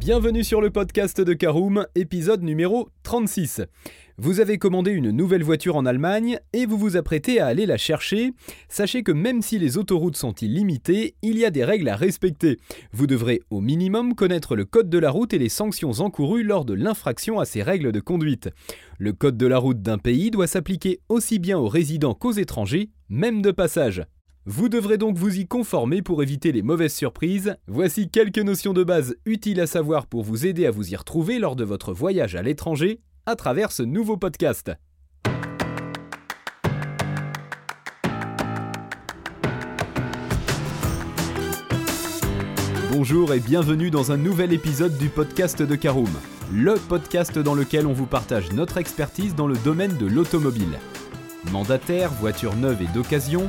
Bienvenue sur le podcast de Caroom, épisode numéro 36. Vous avez commandé une nouvelle voiture en Allemagne et vous vous apprêtez à aller la chercher. Sachez que même si les autoroutes sont illimitées, il y a des règles à respecter. Vous devrez au minimum connaître le code de la route et les sanctions encourues lors de l'infraction à ces règles de conduite. Le code de la route d'un pays doit s'appliquer aussi bien aux résidents qu'aux étrangers, même de passage. Vous devrez donc vous y conformer pour éviter les mauvaises surprises. Voici quelques notions de base utiles à savoir pour vous aider à vous y retrouver lors de votre voyage à l'étranger à travers ce nouveau podcast. Bonjour et bienvenue dans un nouvel épisode du podcast de Caroom, le podcast dans lequel on vous partage notre expertise dans le domaine de l'automobile. Mandataires, voitures neuves et d'occasion,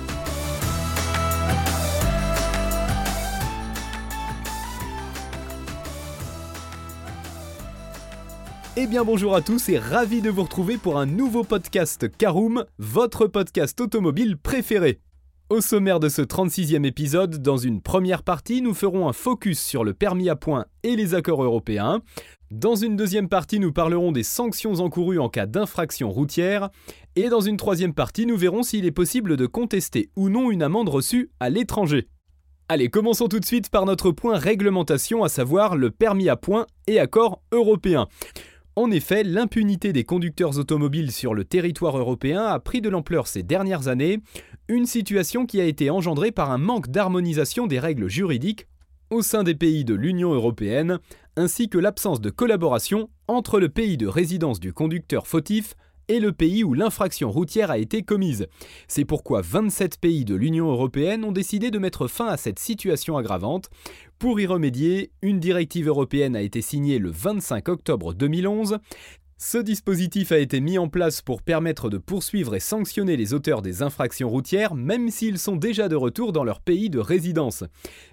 Eh bien bonjour à tous et ravi de vous retrouver pour un nouveau podcast Caroom, votre podcast automobile préféré. Au sommaire de ce 36e épisode, dans une première partie, nous ferons un focus sur le permis à points et les accords européens. Dans une deuxième partie, nous parlerons des sanctions encourues en cas d'infraction routière. Et dans une troisième partie, nous verrons s'il est possible de contester ou non une amende reçue à l'étranger. Allez, commençons tout de suite par notre point réglementation, à savoir le permis à points et accords européens. En effet, l'impunité des conducteurs automobiles sur le territoire européen a pris de l'ampleur ces dernières années, une situation qui a été engendrée par un manque d'harmonisation des règles juridiques au sein des pays de l'Union européenne, ainsi que l'absence de collaboration entre le pays de résidence du conducteur fautif et le pays où l'infraction routière a été commise. C'est pourquoi 27 pays de l'Union européenne ont décidé de mettre fin à cette situation aggravante. Pour y remédier, une directive européenne a été signée le 25 octobre 2011. Ce dispositif a été mis en place pour permettre de poursuivre et sanctionner les auteurs des infractions routières, même s'ils sont déjà de retour dans leur pays de résidence.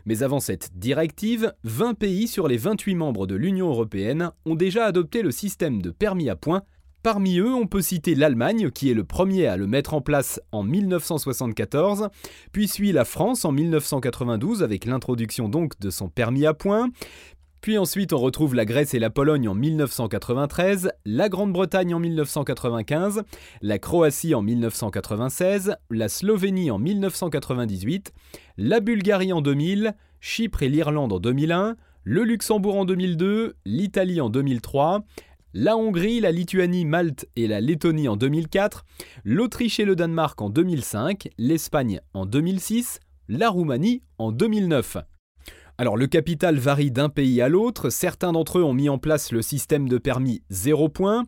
Mais avant cette directive, 20 pays sur les 28 membres de l'Union européenne ont déjà adopté le système de permis à points Parmi eux, on peut citer l'Allemagne, qui est le premier à le mettre en place en 1974, puis suit la France en 1992 avec l'introduction donc de son permis à points, puis ensuite on retrouve la Grèce et la Pologne en 1993, la Grande-Bretagne en 1995, la Croatie en 1996, la Slovénie en 1998, la Bulgarie en 2000, Chypre et l'Irlande en 2001, le Luxembourg en 2002, l'Italie en 2003, la Hongrie, la Lituanie, Malte et la Lettonie en 2004, l'Autriche et le Danemark en 2005, l'Espagne en 2006, la Roumanie en 2009. Alors le capital varie d'un pays à l'autre, certains d'entre eux ont mis en place le système de permis 0 points,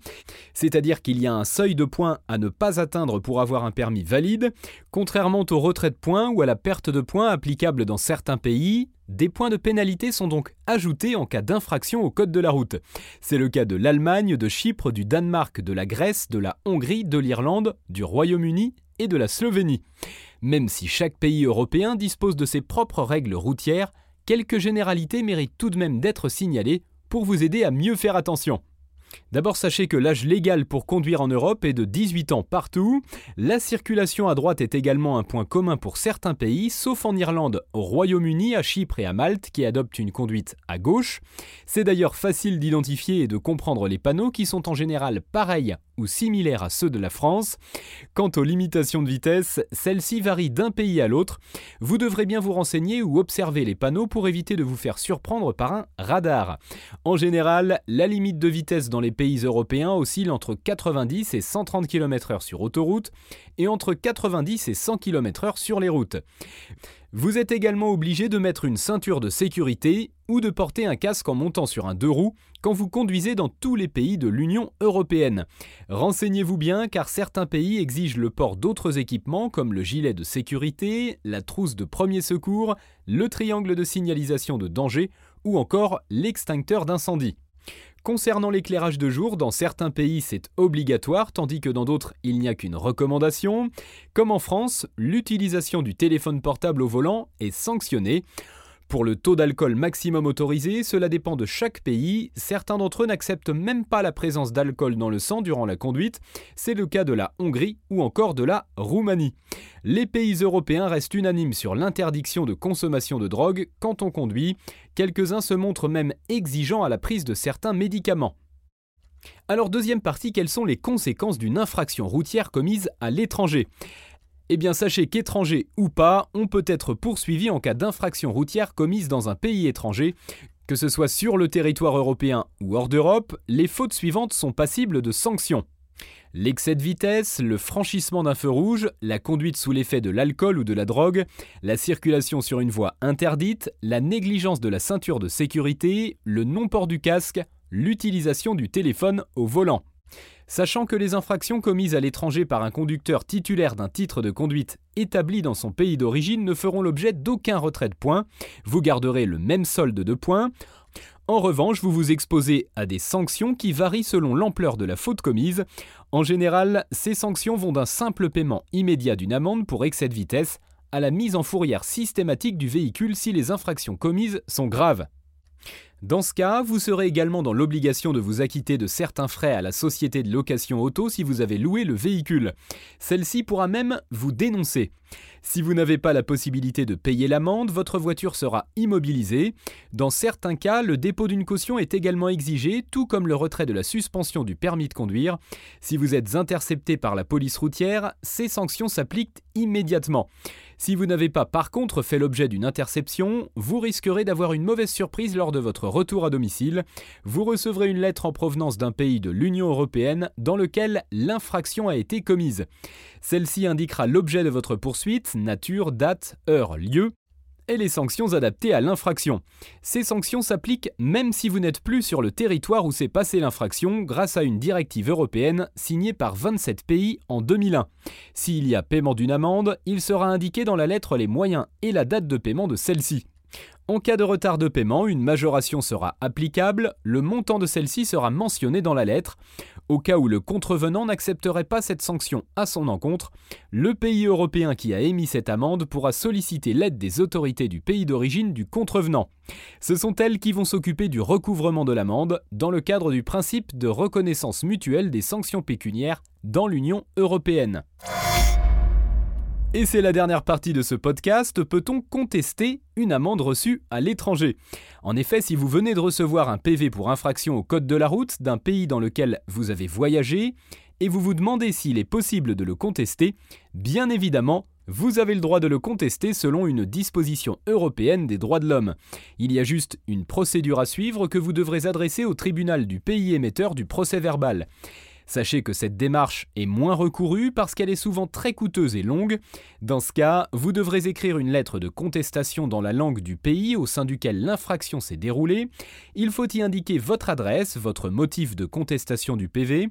c'est-à-dire qu'il y a un seuil de points à ne pas atteindre pour avoir un permis valide, contrairement au retrait de points ou à la perte de points applicable dans certains pays, des points de pénalité sont donc ajoutés en cas d'infraction au code de la route. C'est le cas de l'Allemagne, de Chypre, du Danemark, de la Grèce, de la Hongrie, de l'Irlande, du Royaume-Uni et de la Slovénie. Même si chaque pays européen dispose de ses propres règles routières, quelques généralités méritent tout de même d'être signalées pour vous aider à mieux faire attention. D'abord, sachez que l'âge légal pour conduire en Europe est de 18 ans partout. La circulation à droite est également un point commun pour certains pays, sauf en Irlande, au Royaume-Uni, à Chypre et à Malte, qui adoptent une conduite à gauche. C'est d'ailleurs facile d'identifier et de comprendre les panneaux qui sont en général pareils ou similaires à ceux de la France. Quant aux limitations de vitesse, celles-ci varient d'un pays à l'autre. Vous devrez bien vous renseigner ou observer les panneaux pour éviter de vous faire surprendre par un radar. En général, la limite de vitesse dans les pays européens oscille entre 90 et 130 km/h sur autoroute et entre 90 et 100 km/h sur les routes. Vous êtes également obligé de mettre une ceinture de sécurité ou de porter un casque en montant sur un deux roues quand vous conduisez dans tous les pays de l'Union européenne. Renseignez-vous bien car certains pays exigent le port d'autres équipements comme le gilet de sécurité, la trousse de premier secours, le triangle de signalisation de danger ou encore l'extincteur d'incendie. Concernant l'éclairage de jour, dans certains pays c'est obligatoire, tandis que dans d'autres il n'y a qu'une recommandation. Comme en France, l'utilisation du téléphone portable au volant est sanctionnée. Pour le taux d'alcool maximum autorisé, cela dépend de chaque pays. Certains d'entre eux n'acceptent même pas la présence d'alcool dans le sang durant la conduite. C'est le cas de la Hongrie ou encore de la Roumanie. Les pays européens restent unanimes sur l'interdiction de consommation de drogue quand on conduit. Quelques-uns se montrent même exigeants à la prise de certains médicaments. Alors deuxième partie, quelles sont les conséquences d'une infraction routière commise à l'étranger? Eh bien sachez qu'étranger ou pas, on peut être poursuivi en cas d'infraction routière commise dans un pays étranger. Que ce soit sur le territoire européen ou hors d'Europe, les fautes suivantes sont passibles de sanctions. L'excès de vitesse, le franchissement d'un feu rouge, la conduite sous l'effet de l'alcool ou de la drogue, la circulation sur une voie interdite, la négligence de la ceinture de sécurité, le non-port du casque, l'utilisation du téléphone au volant. Sachant que les infractions commises à l'étranger par un conducteur titulaire d'un titre de conduite établi dans son pays d'origine ne feront l'objet d'aucun retrait de points, vous garderez le même solde de points. En revanche, vous vous exposez à des sanctions qui varient selon l'ampleur de la faute commise. En général, ces sanctions vont d'un simple paiement immédiat d'une amende pour excès de vitesse à la mise en fourrière systématique du véhicule si les infractions commises sont graves. Dans ce cas, vous serez également dans l'obligation de vous acquitter de certains frais à la société de location auto si vous avez loué le véhicule. Celle-ci pourra même vous dénoncer. Si vous n'avez pas la possibilité de payer l'amende, votre voiture sera immobilisée. Dans certains cas, le dépôt d'une caution est également exigé, tout comme le retrait de la suspension du permis de conduire. Si vous êtes intercepté par la police routière, ces sanctions s'appliquent immédiatement. Si vous n'avez pas par contre fait l'objet d'une interception, vous risquerez d'avoir une mauvaise surprise lors de votre retour à domicile. Vous recevrez une lettre en provenance d'un pays de l'Union européenne dans lequel l'infraction a été commise. Celle-ci indiquera l'objet de votre poursuite, nature, date, heure, lieu, et les sanctions adaptées à l'infraction. Ces sanctions s'appliquent même si vous n'êtes plus sur le territoire où s'est passée l'infraction grâce à une directive européenne signée par 27 pays en 2001. S'il y a paiement d'une amende, il sera indiqué dans la lettre les moyens et la date de paiement de celle-ci. En cas de retard de paiement, une majoration sera applicable, le montant de celle-ci sera mentionné dans la lettre. Au cas où le contrevenant n'accepterait pas cette sanction à son encontre, le pays européen qui a émis cette amende pourra solliciter l'aide des autorités du pays d'origine du contrevenant. Ce sont elles qui vont s'occuper du recouvrement de l'amende dans le cadre du principe de reconnaissance mutuelle des sanctions pécuniaires dans l'Union européenne. Et c'est la dernière partie de ce podcast, peut-on contester une amende reçue à l'étranger? En effet, si vous venez de recevoir un PV pour infraction au code de la route d'un pays dans lequel vous avez voyagé, et vous vous demandez s'il est possible de le contester, bien évidemment, vous avez le droit de le contester selon une disposition européenne des droits de l'homme. Il y a juste une procédure à suivre que vous devrez adresser au tribunal du pays émetteur du procès verbal. Sachez que cette démarche est moins recourue parce qu'elle est souvent très coûteuse et longue. Dans ce cas, vous devrez écrire une lettre de contestation dans la langue du pays au sein duquel l'infraction s'est déroulée. Il faut y indiquer votre adresse, votre motif de contestation du PV,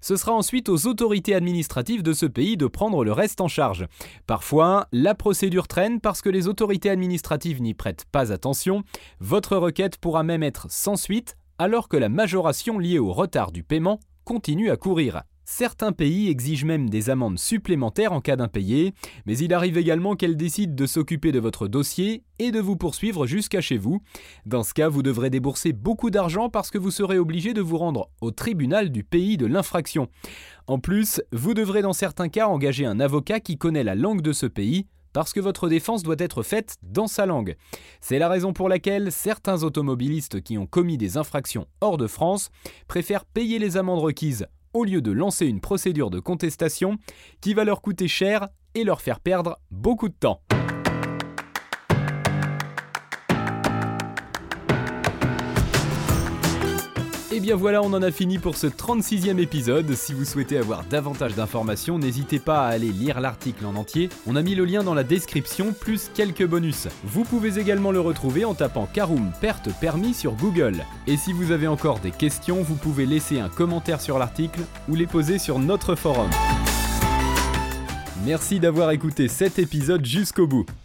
ce sera ensuite aux autorités administratives de ce pays de prendre le reste en charge. Parfois, la procédure traîne parce que les autorités administratives n'y prêtent pas attention. Votre requête pourra même être sans suite alors que la majoration liée au retard du paiement continue à courir. Certains pays exigent même des amendes supplémentaires en cas d'impayé, mais il arrive également qu'elles décident de s'occuper de votre dossier et de vous poursuivre jusqu'à chez vous. Dans ce cas, vous devrez débourser beaucoup d'argent parce que vous serez obligé de vous rendre au tribunal du pays de l'infraction. En plus, vous devrez dans certains cas engager un avocat qui connaît la langue de ce pays parce que votre défense doit être faite dans sa langue. C'est la raison pour laquelle certains automobilistes qui ont commis des infractions hors de France préfèrent payer les amendes requises au lieu de lancer une procédure de contestation qui va leur coûter cher et leur faire perdre beaucoup de temps. Bien voilà, on en a fini pour ce 36e épisode. Si vous souhaitez avoir davantage d'informations, n'hésitez pas à aller lire l'article en entier. On a mis le lien dans la description, plus quelques bonus. Vous pouvez également le retrouver en tapant Karoom perte permis sur Google. Et si vous avez encore des questions, vous pouvez laisser un commentaire sur l'article ou les poser sur notre forum. Merci d'avoir écouté cet épisode jusqu'au bout.